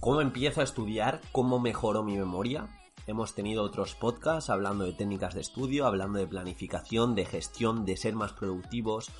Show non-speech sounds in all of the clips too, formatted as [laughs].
¿Cómo empiezo a estudiar? ¿Cómo mejoro mi memoria? Hemos tenido otros podcasts hablando de técnicas de estudio, hablando de planificación, de gestión, de ser más productivos,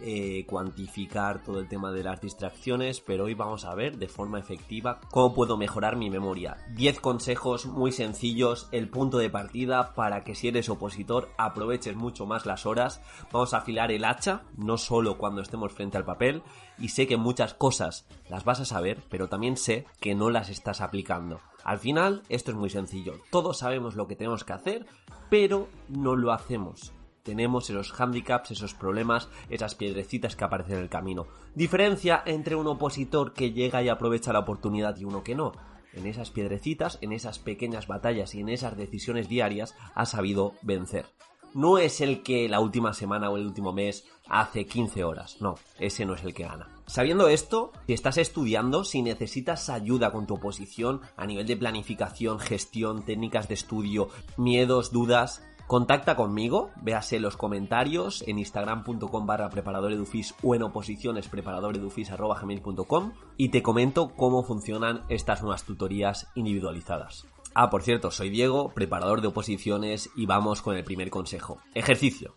eh, cuantificar todo el tema de las distracciones, pero hoy vamos a ver de forma efectiva cómo puedo mejorar mi memoria. 10 consejos muy sencillos, el punto de partida para que si eres opositor aproveches mucho más las horas. Vamos a afilar el hacha, no solo cuando estemos frente al papel, y sé que muchas cosas las vas a saber, pero también sé que no las estás aplicando. Al final, esto es muy sencillo. Todos sabemos lo que tenemos que hacer, pero no lo hacemos tenemos esos handicaps, esos problemas, esas piedrecitas que aparecen en el camino. Diferencia entre un opositor que llega y aprovecha la oportunidad y uno que no. En esas piedrecitas, en esas pequeñas batallas y en esas decisiones diarias ha sabido vencer. No es el que la última semana o el último mes hace 15 horas, no, ese no es el que gana. Sabiendo esto, si estás estudiando, si necesitas ayuda con tu oposición a nivel de planificación, gestión, técnicas de estudio, miedos, dudas, Contacta conmigo, véase los comentarios en instagram.com barra preparadoredufis o en oposiciones preparadoredufis.com y te comento cómo funcionan estas nuevas tutorías individualizadas. Ah, por cierto, soy Diego, preparador de oposiciones y vamos con el primer consejo. Ejercicio.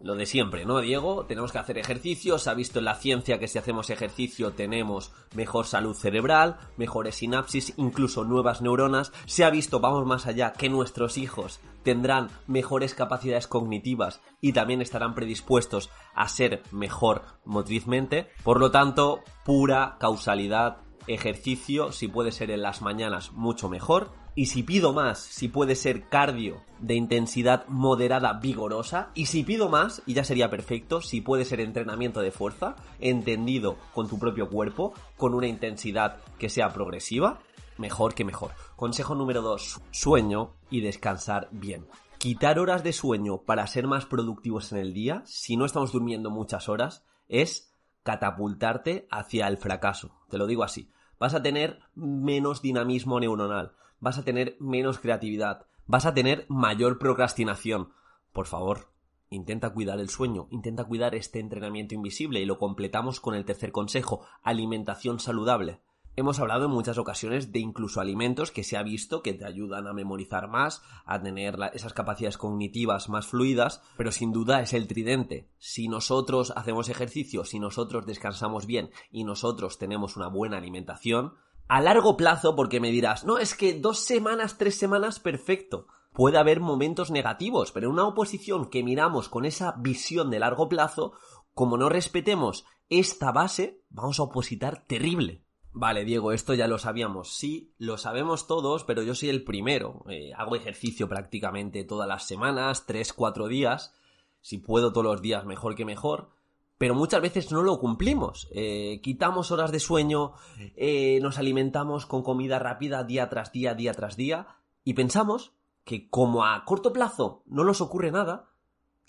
Lo de siempre, ¿no, Diego? Tenemos que hacer ejercicio, se ha visto en la ciencia que si hacemos ejercicio tenemos mejor salud cerebral, mejores sinapsis, incluso nuevas neuronas, se ha visto, vamos más allá, que nuestros hijos tendrán mejores capacidades cognitivas y también estarán predispuestos a ser mejor motrizmente, por lo tanto, pura causalidad ejercicio, si puede ser en las mañanas, mucho mejor. Y si pido más, si puede ser cardio de intensidad moderada vigorosa. Y si pido más, y ya sería perfecto, si puede ser entrenamiento de fuerza, entendido con tu propio cuerpo, con una intensidad que sea progresiva, mejor que mejor. Consejo número 2, sueño y descansar bien. Quitar horas de sueño para ser más productivos en el día, si no estamos durmiendo muchas horas, es catapultarte hacia el fracaso. Te lo digo así. Vas a tener menos dinamismo neuronal, vas a tener menos creatividad, vas a tener mayor procrastinación. Por favor, intenta cuidar el sueño, intenta cuidar este entrenamiento invisible y lo completamos con el tercer consejo, alimentación saludable. Hemos hablado en muchas ocasiones de incluso alimentos que se ha visto que te ayudan a memorizar más, a tener esas capacidades cognitivas más fluidas, pero sin duda es el tridente. Si nosotros hacemos ejercicio, si nosotros descansamos bien y nosotros tenemos una buena alimentación, a largo plazo, porque me dirás, no, es que dos semanas, tres semanas, perfecto. Puede haber momentos negativos, pero en una oposición que miramos con esa visión de largo plazo, como no respetemos esta base, vamos a opositar terrible. Vale, Diego, esto ya lo sabíamos. Sí, lo sabemos todos, pero yo soy el primero. Eh, hago ejercicio prácticamente todas las semanas, tres, cuatro días. Si puedo todos los días, mejor que mejor. Pero muchas veces no lo cumplimos. Eh, quitamos horas de sueño, eh, nos alimentamos con comida rápida día tras día, día tras día, y pensamos que como a corto plazo no nos ocurre nada,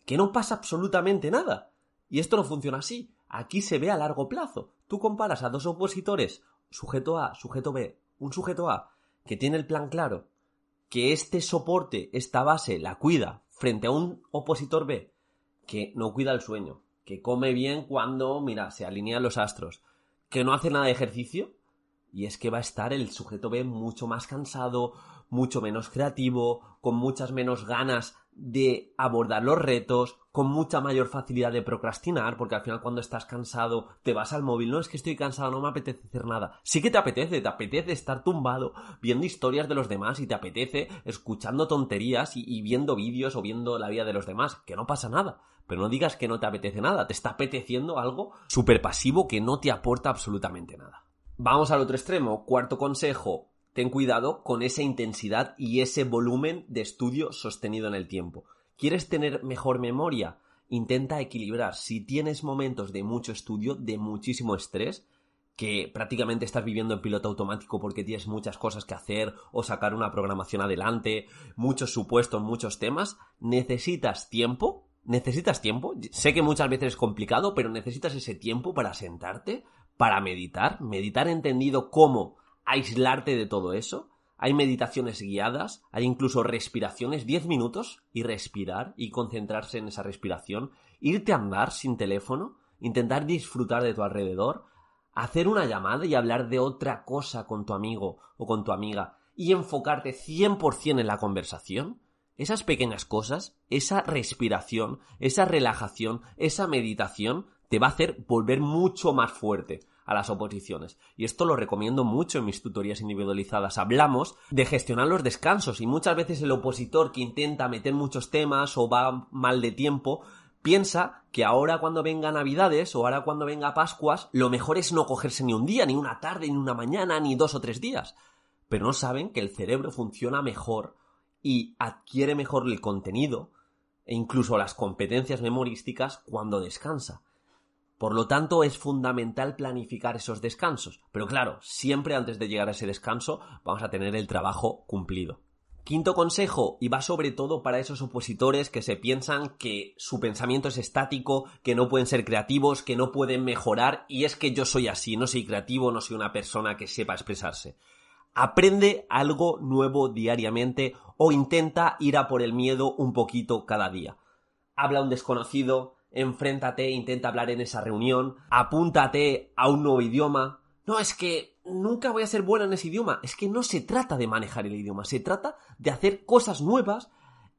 que no pasa absolutamente nada. Y esto no funciona así. Aquí se ve a largo plazo. Tú comparas a dos opositores sujeto A, sujeto B, un sujeto A que tiene el plan claro, que este soporte, esta base la cuida frente a un opositor B que no cuida el sueño, que come bien cuando, mira, se alinean los astros, que no hace nada de ejercicio, y es que va a estar el sujeto B mucho más cansado, mucho menos creativo, con muchas menos ganas de abordar los retos, con mucha mayor facilidad de procrastinar, porque al final cuando estás cansado te vas al móvil, no es que estoy cansado, no me apetece hacer nada. Sí que te apetece, te apetece estar tumbado viendo historias de los demás y te apetece escuchando tonterías y, viendo vídeos o viendo la vida de los demás, que no pasa nada. Pero no digas que no te apetece nada, te está apeteciendo algo súper pasivo que no te aporta absolutamente nada. Vamos al otro extremo, cuarto consejo, ten cuidado con esa intensidad y ese volumen de estudio sostenido en el tiempo. ¿Quieres tener mejor memoria? Intenta equilibrar. Si tienes momentos de mucho estudio, de muchísimo estrés, que prácticamente estás viviendo en piloto automático porque tienes muchas cosas que hacer o sacar una programación adelante, muchos supuestos, muchos temas, necesitas tiempo, necesitas tiempo, sé que muchas veces es complicado, pero necesitas ese tiempo para sentarte, para meditar, meditar entendido como aislarte de todo eso, hay meditaciones guiadas, hay incluso respiraciones, 10 minutos y respirar y concentrarse en esa respiración, irte a andar sin teléfono, intentar disfrutar de tu alrededor, hacer una llamada y hablar de otra cosa con tu amigo o con tu amiga y enfocarte 100% en la conversación, esas pequeñas cosas, esa respiración, esa relajación, esa meditación, te va a hacer volver mucho más fuerte a las oposiciones. Y esto lo recomiendo mucho en mis tutorías individualizadas. Hablamos de gestionar los descansos y muchas veces el opositor que intenta meter muchos temas o va mal de tiempo piensa que ahora cuando venga Navidades o ahora cuando venga Pascuas, lo mejor es no cogerse ni un día, ni una tarde, ni una mañana, ni dos o tres días. Pero no saben que el cerebro funciona mejor y adquiere mejor el contenido e incluso las competencias memorísticas cuando descansa. Por lo tanto, es fundamental planificar esos descansos. Pero claro, siempre antes de llegar a ese descanso vamos a tener el trabajo cumplido. Quinto consejo, y va sobre todo para esos opositores que se piensan que su pensamiento es estático, que no pueden ser creativos, que no pueden mejorar, y es que yo soy así, no soy creativo, no soy una persona que sepa expresarse. Aprende algo nuevo diariamente o intenta ir a por el miedo un poquito cada día. Habla un desconocido, enfréntate, intenta hablar en esa reunión, apúntate a un nuevo idioma. No, es que nunca voy a ser buena en ese idioma. Es que no se trata de manejar el idioma, se trata de hacer cosas nuevas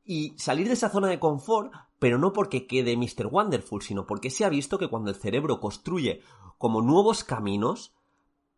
y salir de esa zona de confort, pero no porque quede Mr. Wonderful, sino porque se ha visto que cuando el cerebro construye como nuevos caminos,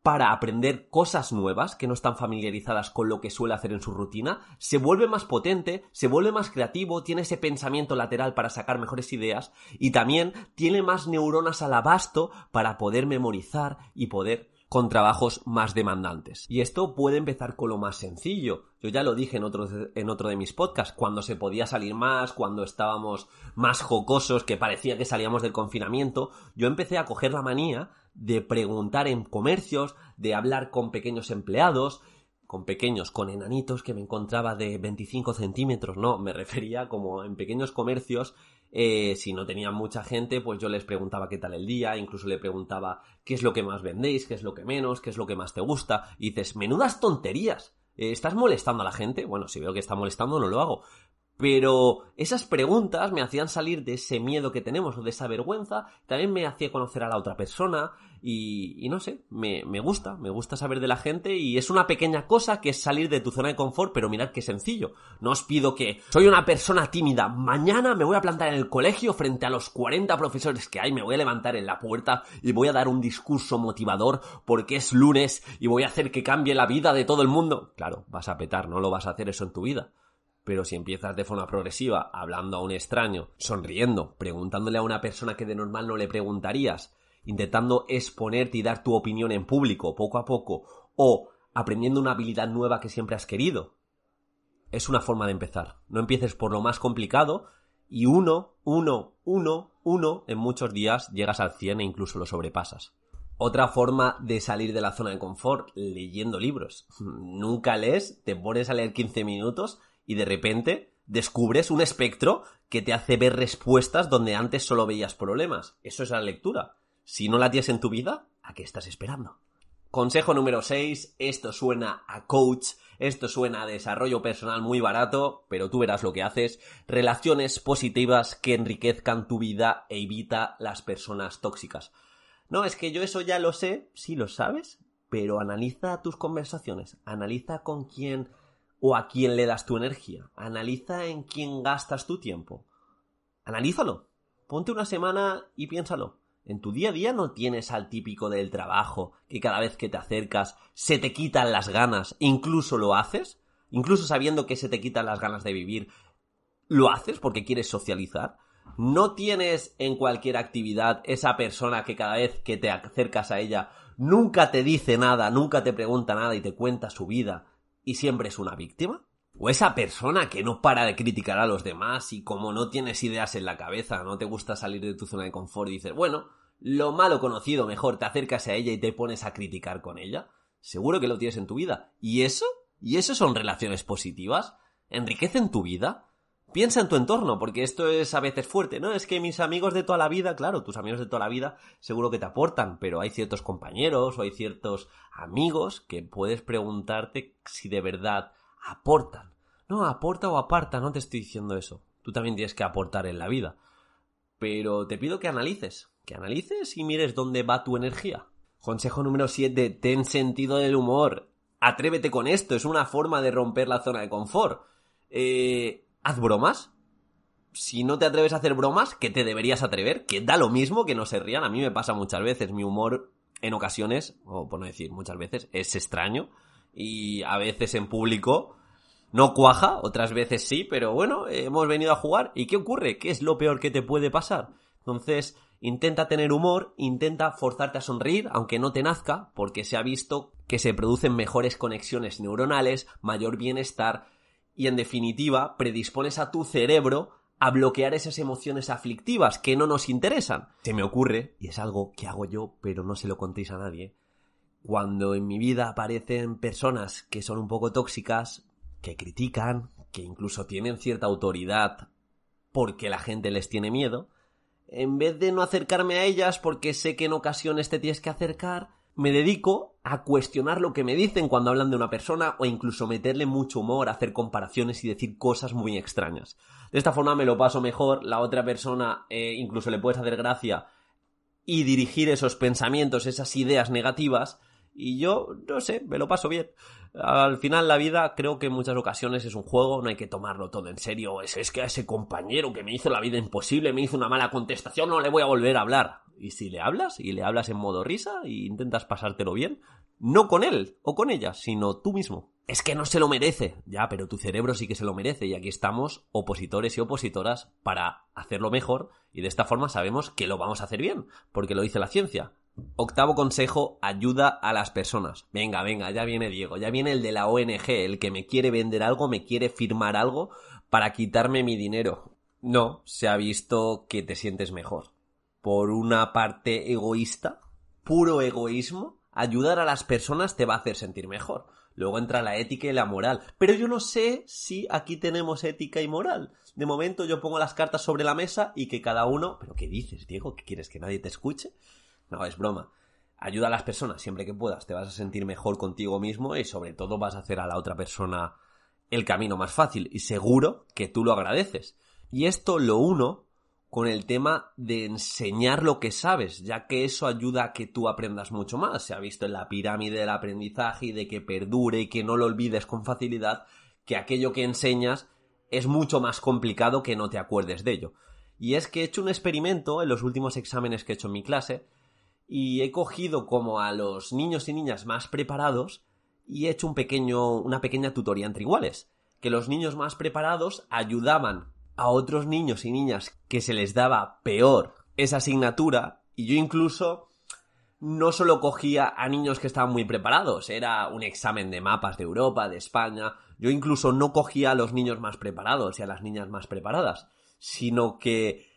para aprender cosas nuevas que no están familiarizadas con lo que suele hacer en su rutina, se vuelve más potente, se vuelve más creativo, tiene ese pensamiento lateral para sacar mejores ideas y también tiene más neuronas al abasto para poder memorizar y poder con trabajos más demandantes. Y esto puede empezar con lo más sencillo. Yo ya lo dije en otro, en otro de mis podcasts, cuando se podía salir más, cuando estábamos más jocosos, que parecía que salíamos del confinamiento, yo empecé a coger la manía de preguntar en comercios, de hablar con pequeños empleados, con pequeños, con enanitos que me encontraba de 25 centímetros, no, me refería como en pequeños comercios, eh, si no tenían mucha gente, pues yo les preguntaba qué tal el día, incluso le preguntaba qué es lo que más vendéis, qué es lo que menos, qué es lo que más te gusta, y dices, menudas tonterías, eh, ¿estás molestando a la gente? Bueno, si veo que está molestando, no lo hago, pero esas preguntas me hacían salir de ese miedo que tenemos o de esa vergüenza, también me hacía conocer a la otra persona y, no sé, me, me, gusta, me gusta saber de la gente y es una pequeña cosa que es salir de tu zona de confort, pero mirad qué sencillo. No os pido que soy una persona tímida, mañana me voy a plantar en el colegio frente a los 40 profesores que hay, me voy a levantar en la puerta y voy a dar un discurso motivador porque es lunes y voy a hacer que cambie la vida de todo el mundo. Claro, vas a petar, no lo vas a hacer eso en tu vida. Pero si empiezas de forma progresiva, hablando a un extraño, sonriendo, preguntándole a una persona que de normal no le preguntarías, intentando exponerte y dar tu opinión en público poco a poco, o aprendiendo una habilidad nueva que siempre has querido, es una forma de empezar. No empieces por lo más complicado y uno, uno, uno, uno, en muchos días llegas al 100 e incluso lo sobrepasas. Otra forma de salir de la zona de confort, leyendo libros. [laughs] Nunca lees, te pones a leer 15 minutos y de repente descubres un espectro que te hace ver respuestas donde antes solo veías problemas. Eso es la lectura. Si no la tienes en tu vida, ¿a qué estás esperando? Consejo número 6, esto suena a coach, esto suena a desarrollo personal muy barato, pero tú verás lo que haces, relaciones positivas que enriquezcan tu vida e evita las personas tóxicas. No, es que yo eso ya lo sé, sí lo sabes, pero analiza tus conversaciones, analiza con quién o a quién le das tu energía. Analiza en quién gastas tu tiempo. Analízalo. Ponte una semana y piénsalo. En tu día a día no tienes al típico del trabajo que cada vez que te acercas se te quitan las ganas, incluso lo haces, incluso sabiendo que se te quitan las ganas de vivir, lo haces porque quieres socializar. No tienes en cualquier actividad esa persona que cada vez que te acercas a ella nunca te dice nada, nunca te pregunta nada y te cuenta su vida, y siempre es una víctima? ¿O esa persona que no para de criticar a los demás y como no tienes ideas en la cabeza, no te gusta salir de tu zona de confort y dices, bueno, lo malo conocido, mejor te acercas a ella y te pones a criticar con ella? Seguro que lo tienes en tu vida. ¿Y eso? ¿Y eso son relaciones positivas? ¿Enriquecen tu vida? Piensa en tu entorno, porque esto es a veces fuerte, ¿no? Es que mis amigos de toda la vida, claro, tus amigos de toda la vida seguro que te aportan, pero hay ciertos compañeros o hay ciertos amigos que puedes preguntarte si de verdad aportan. No, aporta o aparta, no te estoy diciendo eso. Tú también tienes que aportar en la vida. Pero te pido que analices, que analices y mires dónde va tu energía. Consejo número 7, ten sentido del humor. Atrévete con esto, es una forma de romper la zona de confort. Eh, haz bromas. Si no te atreves a hacer bromas, que te deberías atrever, que da lo mismo que no se rían. A mí me pasa muchas veces. Mi humor, en ocasiones, o por no decir muchas veces, es extraño. Y a veces en público no cuaja, otras veces sí, pero bueno, hemos venido a jugar. ¿Y qué ocurre? ¿Qué es lo peor que te puede pasar? Entonces, intenta tener humor, intenta forzarte a sonreír, aunque no te nazca, porque se ha visto que se producen mejores conexiones neuronales, mayor bienestar, y en definitiva predispones a tu cerebro a bloquear esas emociones aflictivas que no nos interesan. Se me ocurre, y es algo que hago yo, pero no se lo contéis a nadie, cuando en mi vida aparecen personas que son un poco tóxicas, que critican, que incluso tienen cierta autoridad porque la gente les tiene miedo, en vez de no acercarme a ellas porque sé que en ocasiones te tienes que acercar, me dedico a cuestionar lo que me dicen cuando hablan de una persona o incluso meterle mucho humor, hacer comparaciones y decir cosas muy extrañas. De esta forma me lo paso mejor, la otra persona eh, incluso le puedes hacer gracia y dirigir esos pensamientos, esas ideas negativas y yo, no sé, me lo paso bien. Al final la vida creo que en muchas ocasiones es un juego, no hay que tomarlo todo en serio. Es, es que a ese compañero que me hizo la vida imposible, me hizo una mala contestación, no le voy a volver a hablar. Y si le hablas, y le hablas en modo risa, e intentas pasártelo bien, no con él o con ella, sino tú mismo. Es que no se lo merece. Ya, pero tu cerebro sí que se lo merece, y aquí estamos, opositores y opositoras, para hacerlo mejor, y de esta forma sabemos que lo vamos a hacer bien, porque lo dice la ciencia. Octavo consejo, ayuda a las personas. Venga, venga, ya viene Diego, ya viene el de la ONG, el que me quiere vender algo, me quiere firmar algo para quitarme mi dinero. No, se ha visto que te sientes mejor. Por una parte egoísta, puro egoísmo, ayudar a las personas te va a hacer sentir mejor. Luego entra la ética y la moral. Pero yo no sé si aquí tenemos ética y moral. De momento yo pongo las cartas sobre la mesa y que cada uno... ¿Pero qué dices, Diego? ¿Qué quieres que nadie te escuche? No, es broma. Ayuda a las personas siempre que puedas, te vas a sentir mejor contigo mismo y sobre todo vas a hacer a la otra persona el camino más fácil y seguro que tú lo agradeces. Y esto lo uno con el tema de enseñar lo que sabes, ya que eso ayuda a que tú aprendas mucho más. Se ha visto en la pirámide del aprendizaje y de que perdure y que no lo olvides con facilidad, que aquello que enseñas es mucho más complicado que no te acuerdes de ello. Y es que he hecho un experimento en los últimos exámenes que he hecho en mi clase, y he cogido como a los niños y niñas más preparados y he hecho un pequeño, una pequeña tutoría entre iguales. Que los niños más preparados ayudaban a otros niños y niñas que se les daba peor esa asignatura y yo incluso no solo cogía a niños que estaban muy preparados, era un examen de mapas de Europa, de España, yo incluso no cogía a los niños más preparados y a las niñas más preparadas, sino que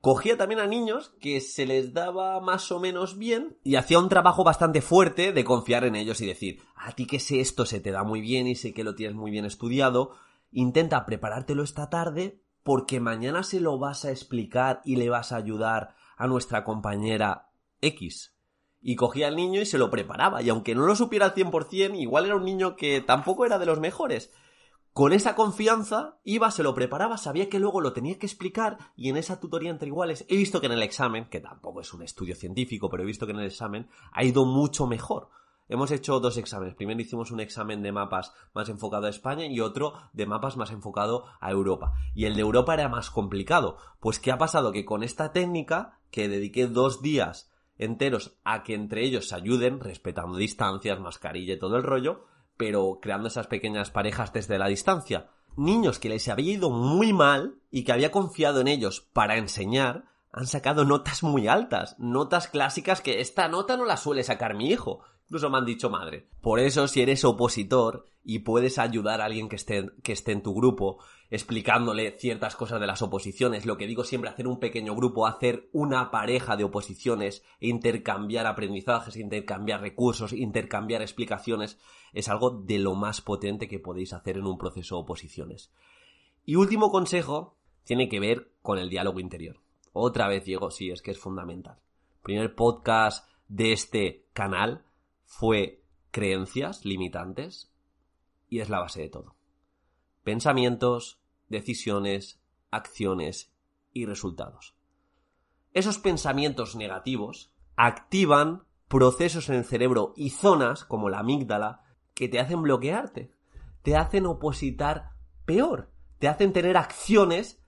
cogía también a niños que se les daba más o menos bien y hacía un trabajo bastante fuerte de confiar en ellos y decir, a ti que sé esto se te da muy bien y sé que lo tienes muy bien estudiado, intenta preparártelo esta tarde porque mañana se lo vas a explicar y le vas a ayudar a nuestra compañera X. Y cogía al niño y se lo preparaba, y aunque no lo supiera al 100%, igual era un niño que tampoco era de los mejores, con esa confianza iba, se lo preparaba, sabía que luego lo tenía que explicar y en esa tutoría entre iguales he visto que en el examen, que tampoco es un estudio científico, pero he visto que en el examen ha ido mucho mejor. Hemos hecho dos exámenes. Primero hicimos un examen de mapas más enfocado a España y otro de mapas más enfocado a Europa. Y el de Europa era más complicado. Pues ¿qué ha pasado? Que con esta técnica, que dediqué dos días enteros a que entre ellos se ayuden, respetando distancias, mascarilla y todo el rollo, pero creando esas pequeñas parejas desde la distancia. Niños que les había ido muy mal y que había confiado en ellos para enseñar, han sacado notas muy altas, notas clásicas que esta nota no la suele sacar mi hijo. Incluso me han dicho madre. Por eso, si eres opositor y puedes ayudar a alguien que esté, que esté en tu grupo, explicándole ciertas cosas de las oposiciones, lo que digo siempre, hacer un pequeño grupo, hacer una pareja de oposiciones, intercambiar aprendizajes, intercambiar recursos, intercambiar explicaciones, es algo de lo más potente que podéis hacer en un proceso de oposiciones. Y último consejo tiene que ver con el diálogo interior. Otra vez, Diego, sí, es que es fundamental. primer podcast de este canal fue creencias limitantes y es la base de todo. Pensamientos, decisiones, acciones y resultados. Esos pensamientos negativos activan procesos en el cerebro y zonas como la amígdala que te hacen bloquearte, te hacen opositar peor, te hacen tener acciones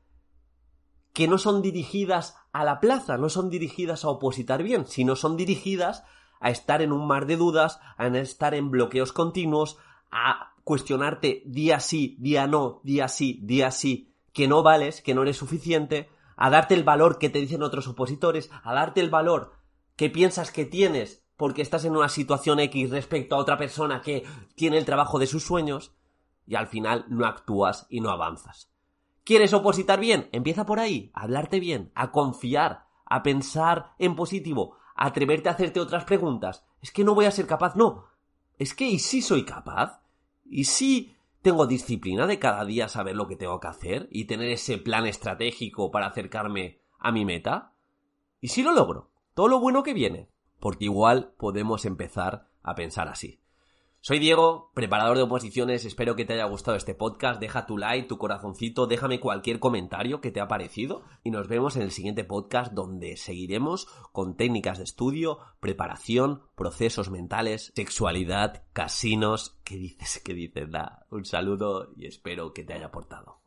que no son dirigidas a la plaza, no son dirigidas a opositar bien, sino son dirigidas a estar en un mar de dudas, a estar en bloqueos continuos, a cuestionarte día sí, día no, día sí, día sí, que no vales, que no eres suficiente, a darte el valor que te dicen otros opositores, a darte el valor que piensas que tienes porque estás en una situación X respecto a otra persona que tiene el trabajo de sus sueños, y al final no actúas y no avanzas. ¿Quieres opositar bien? Empieza por ahí, a hablarte bien, a confiar, a pensar en positivo, a atreverte a hacerte otras preguntas. Es que no voy a ser capaz, no. Es que, ¿y si soy capaz? ¿Y si tengo disciplina de cada día saber lo que tengo que hacer y tener ese plan estratégico para acercarme a mi meta? ¿Y si lo logro? Todo lo bueno que viene. Porque igual podemos empezar a pensar así. Soy Diego, preparador de oposiciones, espero que te haya gustado este podcast, deja tu like, tu corazoncito, déjame cualquier comentario que te ha parecido y nos vemos en el siguiente podcast donde seguiremos con técnicas de estudio, preparación, procesos mentales, sexualidad, casinos, ¿qué dices? ¿Qué dices? Da un saludo y espero que te haya aportado.